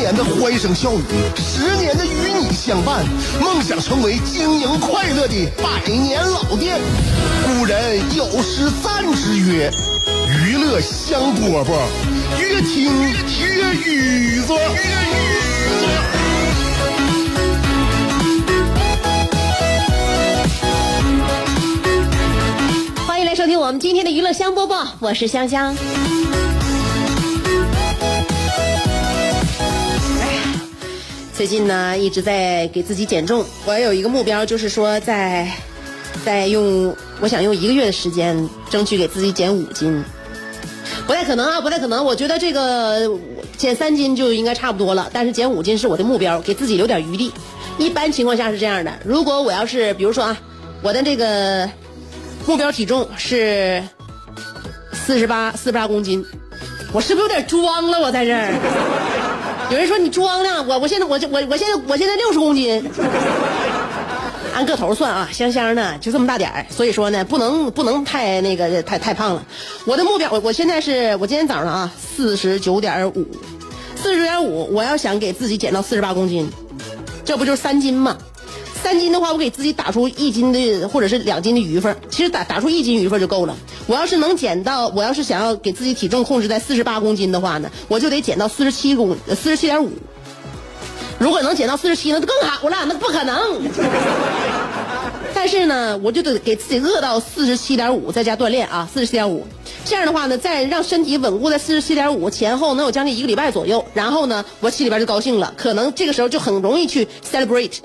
年的欢声笑语，十年的与你相伴，梦想成为经营快乐的百年老店。古人有诗赞之曰：“娱乐香饽饽，越听越雨左。”欢迎来收听我们今天的娱乐香饽饽，我是香香。最近呢一直在给自己减重，我有一个目标，就是说在在用，我想用一个月的时间，争取给自己减五斤。不太可能啊，不太可能。我觉得这个减三斤就应该差不多了，但是减五斤是我的目标，给自己留点余地。一般情况下是这样的，如果我要是比如说啊，我的这个目标体重是四十八四十八公斤，我是不是有点装了？我在这儿，有人说你装呢，我我现在我我我现在我现在六十公斤。按个头算啊，香香呢就这么大点儿，所以说呢不能不能太那个太太胖了。我的目标，我我现在是我今天早上啊四十九点五，四十九点五，我要想给自己减到四十八公斤，这不就是三斤吗？三斤的话，我给自己打出一斤的或者是两斤的余份，其实打打出一斤余份就够了。我要是能减到，我要是想要给自己体重控制在四十八公斤的话呢，我就得减到四十七公四十七点五。如果能减到四十七，那就更好了，那不可能。但是呢，我就得给自己饿到四十七点五，再加锻炼啊，四十七点五。这样的话呢，再让身体稳固在四十七点五前后，能有将近一个礼拜左右。然后呢，我心里边就高兴了，可能这个时候就很容易去 celebrate，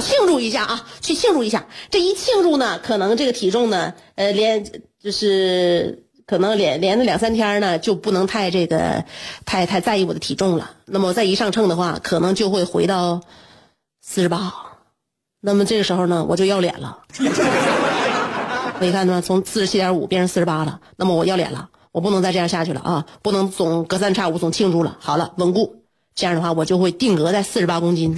庆祝一下啊，去庆祝一下。这一庆祝呢，可能这个体重呢，呃，连就是。可能连连着两三天呢，就不能太这个，太太在意我的体重了。那么我再一上秤的话，可能就会回到四十八。那么这个时候呢，我就要脸了。你看呢，从四十七点五变成四十八了，那么我要脸了，我不能再这样下去了啊！不能总隔三差五总庆祝了。好了，稳固，这样的话我就会定格在四十八公斤。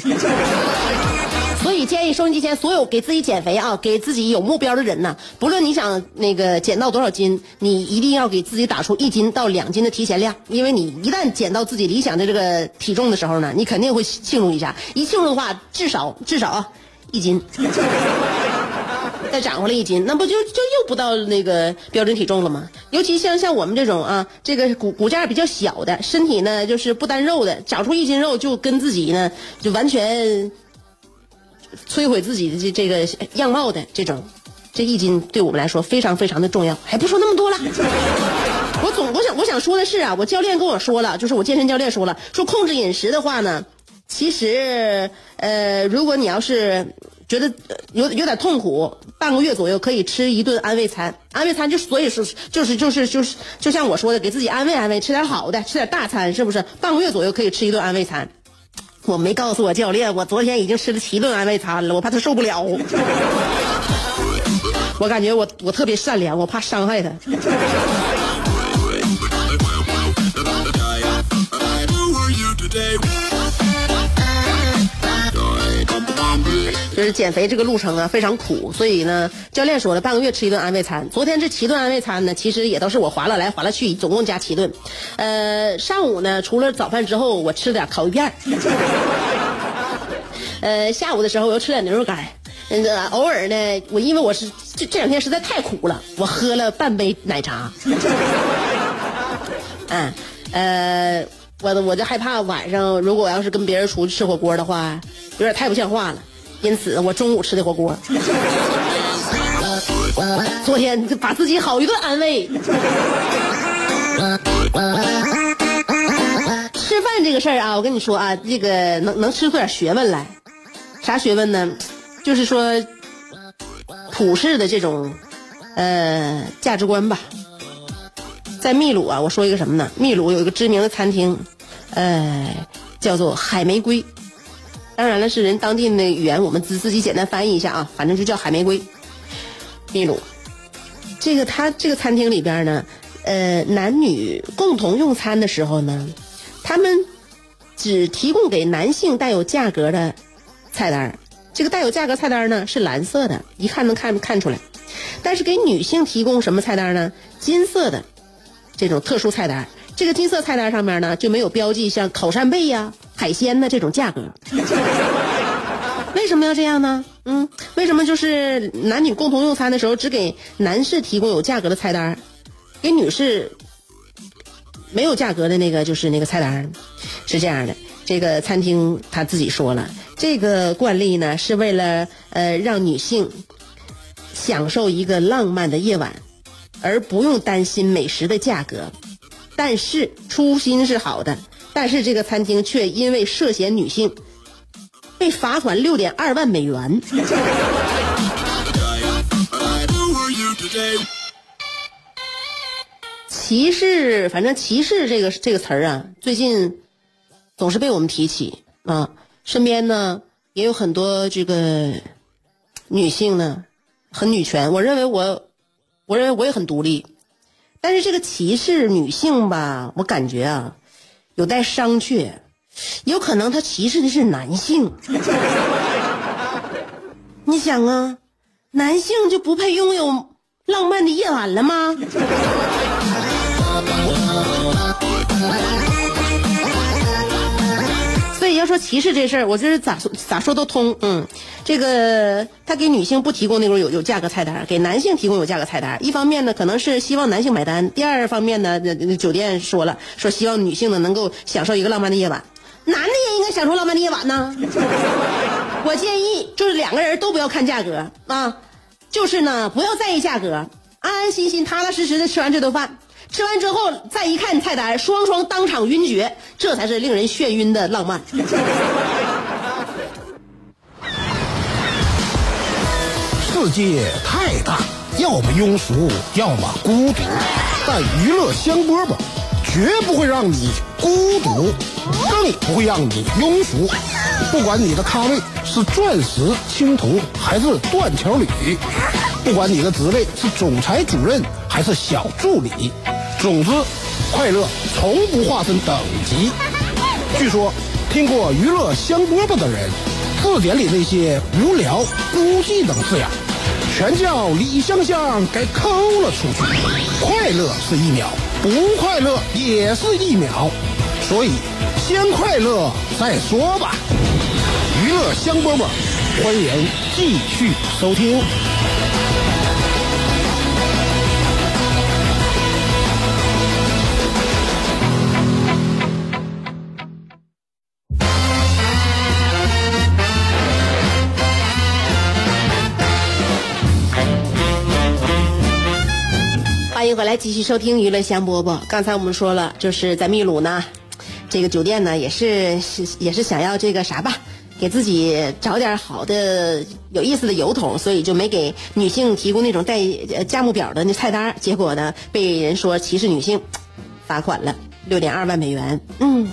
建议收音机前所有给自己减肥啊、给自己有目标的人呢，不论你想那个减到多少斤，你一定要给自己打出一斤到两斤的提前量，因为你一旦减到自己理想的这个体重的时候呢，你肯定会庆祝一下。一庆祝的话，至少至少啊一斤，再长回来一斤，那不就就又不到那个标准体重了吗？尤其像像我们这种啊，这个骨骨架比较小的，身体呢就是不单肉的，长出一斤肉就跟自己呢就完全。摧毁自己的这这个样貌的这种，这一斤对我们来说非常非常的重要。还不说那么多了，我总我想我想说的是啊，我教练跟我说了，就是我健身教练说了，说控制饮食的话呢，其实呃，如果你要是觉得有有点痛苦，半个月左右可以吃一顿安慰餐。安慰餐就所以说就是就是就是就像我说的，给自己安慰安慰，吃点好的，吃点大餐，是不是？半个月左右可以吃一顿安慰餐。我没告诉我教练，我昨天已经吃了七顿安慰餐了，我怕他受不了。我感觉我我特别善良，我怕伤害他。就是减肥这个路程啊非常苦，所以呢，教练说了半个月吃一顿安慰餐。昨天这七顿安慰餐呢，其实也都是我划了来划了去，总共加七顿。呃，上午呢，除了早饭之后，我吃了点烤鱼片 呃，下午的时候我又吃点牛肉干呃，偶尔呢，我因为我是这这两天实在太苦了，我喝了半杯奶茶。嗯，呃，我我就害怕晚上如果要是跟别人出去吃火锅的话，有点太不像话了。因此，我中午吃的火锅。昨天把自己好一顿安慰。吃饭这个事儿啊，我跟你说啊，这个能能吃出点学问来。啥学问呢？就是说普世的这种呃价值观吧。在秘鲁啊，我说一个什么呢？秘鲁有一个知名的餐厅，呃，叫做海玫瑰。当然了，是人当地的语言，我们自自己简单翻译一下啊，反正就叫海玫瑰。秘鲁，这个他这个餐厅里边呢，呃，男女共同用餐的时候呢，他们只提供给男性带有价格的菜单这个带有价格菜单呢是蓝色的，一看能看看出来。但是给女性提供什么菜单呢？金色的这种特殊菜单。这个金色菜单上面呢就没有标记像烤扇贝呀、海鲜的这种价格。为什么要这样呢？嗯，为什么就是男女共同用餐的时候只给男士提供有价格的菜单，给女士没有价格的那个就是那个菜单？是这样的，这个餐厅他自己说了，这个惯例呢是为了呃让女性享受一个浪漫的夜晚，而不用担心美食的价格。但是初心是好的，但是这个餐厅却因为涉嫌女性，被罚款六点二万美元。歧视，反正歧视这个这个词儿啊，最近总是被我们提起啊。身边呢也有很多这个女性呢，很女权。我认为我，我认为我也很独立。但是这个歧视女性吧，我感觉啊，有待商榷，有可能他歧视的是男性。你想啊，男性就不配拥有浪漫的夜晚了吗？要说歧视这事儿，我这是咋说咋说都通。嗯，这个他给女性不提供那种有有价格菜单，给男性提供有价格菜单。一方面呢，可能是希望男性买单；第二方面呢，酒店说了，说希望女性呢能够享受一个浪漫的夜晚，男的也应该享受浪漫的夜晚呢。我建议就是两个人都不要看价格啊，就是呢不要在意价格，安安心心、踏踏实实的吃完这顿饭。吃完之后再一看菜单，双双当场晕厥，这才是令人眩晕的浪漫。世界太大，要么庸俗，要么孤独，但娱乐香饽饽绝不会让你孤独，更不会让你庸俗。不管你的咖位是钻石、青铜还是断桥铝，不管你的职位是总裁、主任还是小助理。总之，快乐从不划分等级。据说，听过娱乐香饽饽的人，字典里那些无聊、孤寂等字眼，全叫李香香给抠了出去。快乐是一秒，不快乐也是一秒，所以先快乐再说吧。娱乐香饽饽，欢迎继续收听。欢迎回来，继续收听娱乐香饽饽。刚才我们说了，就是在秘鲁呢，这个酒店呢也是是也是想要这个啥吧，给自己找点好的有意思的油桶，所以就没给女性提供那种带价目表的那菜单。结果呢，被人说歧视女性，罚款了六点二万美元。嗯，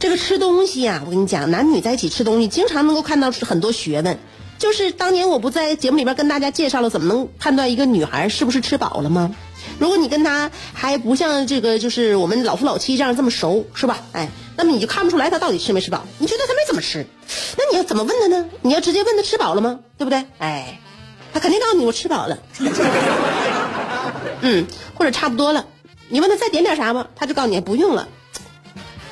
这个吃东西呀，我跟你讲，男女在一起吃东西，经常能够看到很多学问。就是当年我不在节目里边跟大家介绍了怎么能判断一个女孩是不是吃饱了吗？如果你跟他还不像这个，就是我们老夫老妻这样这么熟，是吧？哎，那么你就看不出来他到底吃没吃饱。你觉得他没怎么吃，那你要怎么问他呢？你要直接问他吃饱了吗？对不对？哎，他肯定告诉你我吃饱了。嗯，或者差不多了。你问他再点点啥吗？他就告诉你不用了。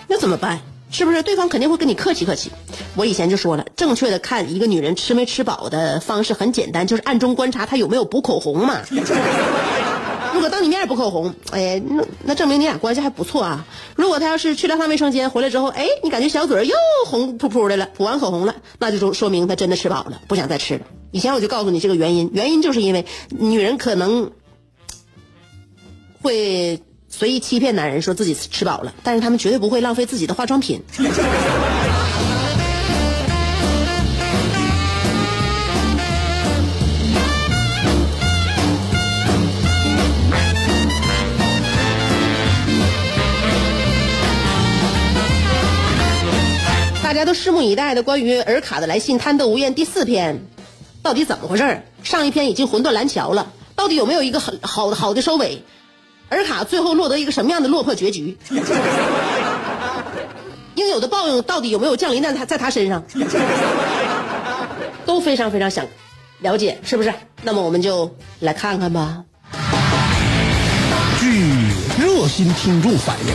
那怎么办？是不是对方肯定会跟你客气客气？我以前就说了，正确的看一个女人吃没吃饱的方式很简单，就是暗中观察她有没有补口红嘛。如果当你面不口红，哎，那那证明你俩关系还不错啊。如果他要是去了趟卫生间回来之后，哎，你感觉小嘴又红扑扑的了，补完口红了，那就说说明他真的吃饱了，不想再吃了。以前我就告诉你这个原因，原因就是因为女人可能会随意欺骗男人，说自己吃饱了，但是他们绝对不会浪费自己的化妆品。大家都拭目以待的关于尔卡的来信贪得无厌第四篇，到底怎么回事？上一篇已经魂断蓝桥了，到底有没有一个很好的好的收尾？尔卡最后落得一个什么样的落魄结局？应有的报应到底有没有降临在他在他身上？都非常非常想了解，是不是？那么我们就来看看吧。据热心听众反映，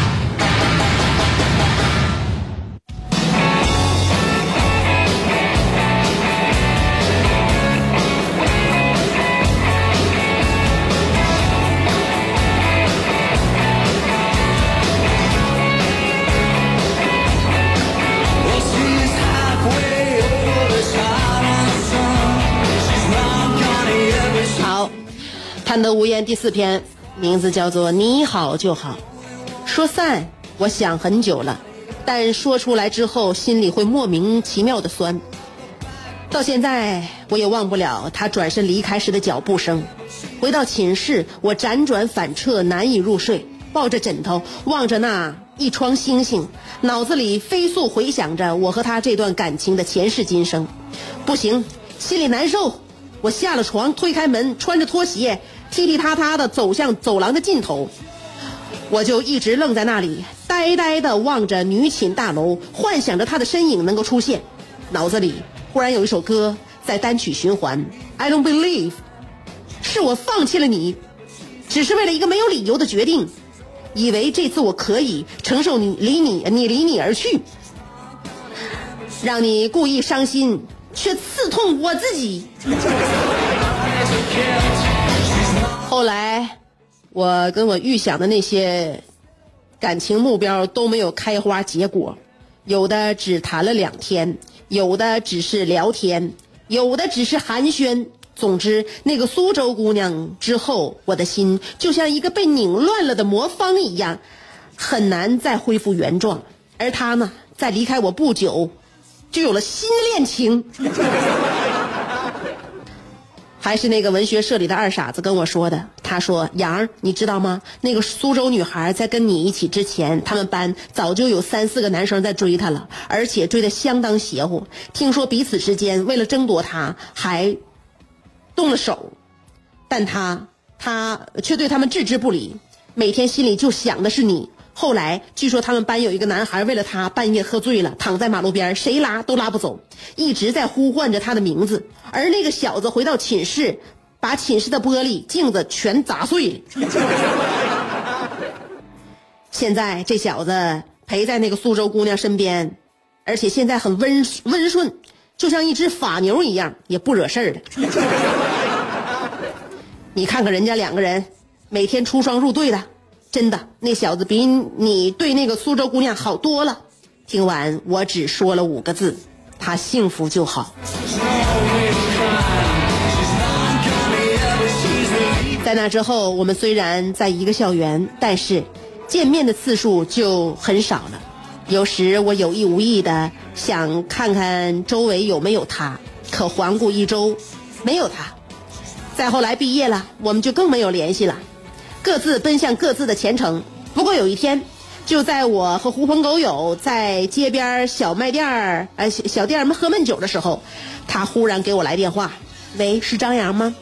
贪得无厌第四篇，名字叫做“你好就好”。说散，我想很久了，但说出来之后，心里会莫名其妙的酸。到现在，我也忘不了他转身离开时的脚步声。回到寝室，我辗转反侧，难以入睡，抱着枕头，望着那一窗星星，脑子里飞速回想着我和他这段感情的前世今生。不行，心里难受。我下了床，推开门，穿着拖鞋，踢踢踏踏的走向走廊的尽头。我就一直愣在那里，呆呆的望着女寝大楼，幻想着她的身影能够出现。脑子里忽然有一首歌在单曲循环，I don't believe，是我放弃了你，只是为了一个没有理由的决定，以为这次我可以承受你离你你离你而去，让你故意伤心，却刺痛我自己。后来，我跟我预想的那些感情目标都没有开花结果，有的只谈了两天，有的只是聊天，有的只是寒暄。总之，那个苏州姑娘之后，我的心就像一个被拧乱了的魔方一样，很难再恢复原状。而她呢，在离开我不久，就有了新恋情。还是那个文学社里的二傻子跟我说的。他说：“杨，你知道吗？那个苏州女孩在跟你一起之前，他们班早就有三四个男生在追她了，而且追得相当邪乎。听说彼此之间为了争夺她，还动了手，但她，她却对他们置之不理，每天心里就想的是你。”后来据说他们班有一个男孩为了她半夜喝醉了，躺在马路边，谁拉都拉不走，一直在呼唤着他的名字。而那个小子回到寝室，把寝室的玻璃镜子全砸碎了。现在这小子陪在那个苏州姑娘身边，而且现在很温温顺，就像一只法牛一样，也不惹事儿的。你看看人家两个人，每天出双入对的。真的，那小子比你对那个苏州姑娘好多了。听完，我只说了五个字：他幸福就好。在那之后，我们虽然在一个校园，但是见面的次数就很少了。有时我有意无意的想看看周围有没有他，可环顾一周，没有他。再后来毕业了，我们就更没有联系了。各自奔向各自的前程。不过有一天，就在我和狐朋狗友在街边小卖店儿、呃小小店儿喝闷酒的时候，他忽然给我来电话：“喂，是张扬吗？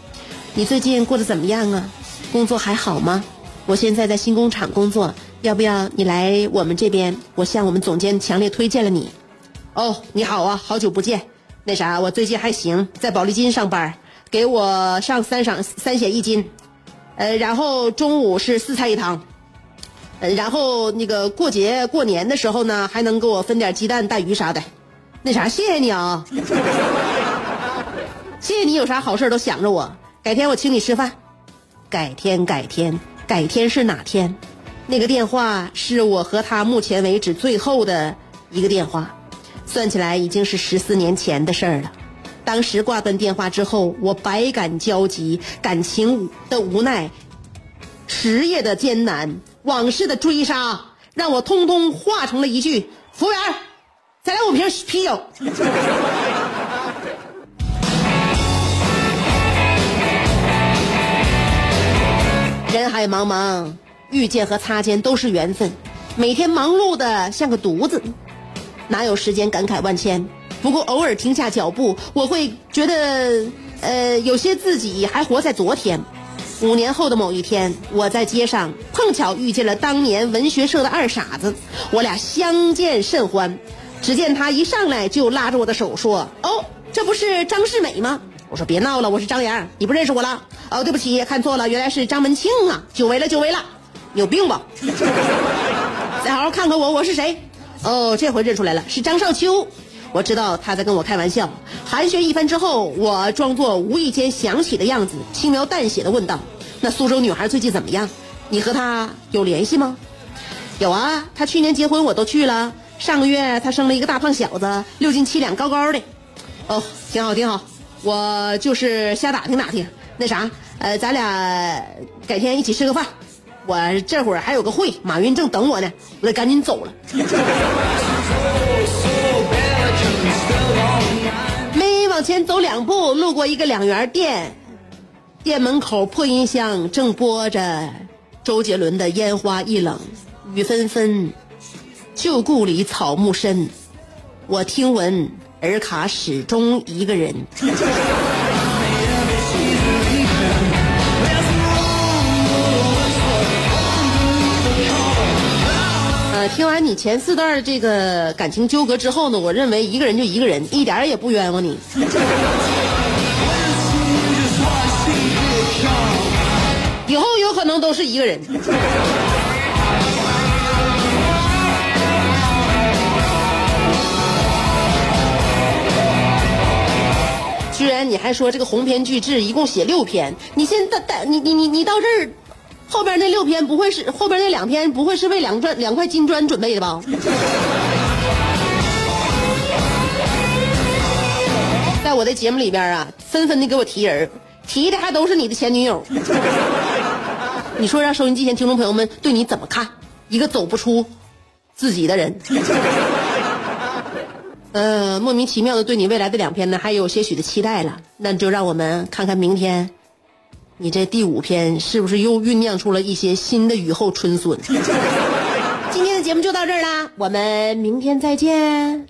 你最近过得怎么样啊？工作还好吗？我现在在新工厂工作，要不要你来我们这边？我向我们总监强烈推荐了你。”哦，你好啊，好久不见。那啥，我最近还行，在保利金上班，给我上三赏三险一金。呃，然后中午是四菜一汤，呃，然后那个过节过年的时候呢，还能给我分点鸡蛋、带鱼啥的。那啥，谢谢你啊，谢谢你有啥好事都想着我。改天我请你吃饭。改天，改天，改天是哪天？那个电话是我和他目前为止最后的一个电话。算起来已经是十四年前的事儿了。当时挂断电话之后，我百感交集，感情的无奈，事业的艰难，往事的追杀，让我通通化成了一句：“服务员，再来五瓶啤酒。”人海茫茫，遇见和擦肩都是缘分。每天忙碌的像个犊子，哪有时间感慨万千？不过偶尔停下脚步，我会觉得，呃，有些自己还活在昨天。五年后的某一天，我在街上碰巧遇见了当年文学社的二傻子，我俩相见甚欢。只见他一上来就拉着我的手说：“哦，这不是张世美吗？”我说：“别闹了，我是张阳，你不认识我了？”哦，对不起，看错了，原来是张文庆啊！久违了，久违了，有病吧？再好好看看我，我是谁？哦，这回认出来了，是张少秋。我知道他在跟我开玩笑。寒暄一番之后，我装作无意间想起的样子，轻描淡写的问道：“那苏州女孩最近怎么样？你和她有联系吗？”有啊，她去年结婚我都去了。上个月她生了一个大胖小子，六斤七两，高高的。哦，挺好挺好。我就是瞎打听打听。那啥，呃，咱俩改天一起吃个饭。我这会儿还有个会，马云正等我呢，我得赶紧走了。先走两步，路过一个两元店，店门口破音箱正播着周杰伦的《烟花易冷》，雨纷纷，旧故里草木深。我听闻尔卡始终一个人。听完你前四段这个感情纠葛之后呢，我认为一个人就一个人，一点也不冤枉你。以后有可能都是一个人。居然你还说这个鸿篇巨制一共写六篇，你现在带你你你你到这儿。后边那六篇不会是后边那两篇不会是为两砖两块金砖准备的吧？在我的节目里边啊，纷纷的给我提人，提的还都是你的前女友。你说让收音机前听众朋友们对你怎么看？一个走不出自己的人。呃，莫名其妙的对你未来的两篇呢，还有些许的期待了。那就让我们看看明天。你这第五篇是不是又酝酿出了一些新的雨后春笋？今天的节目就到这儿啦，我们明天再见。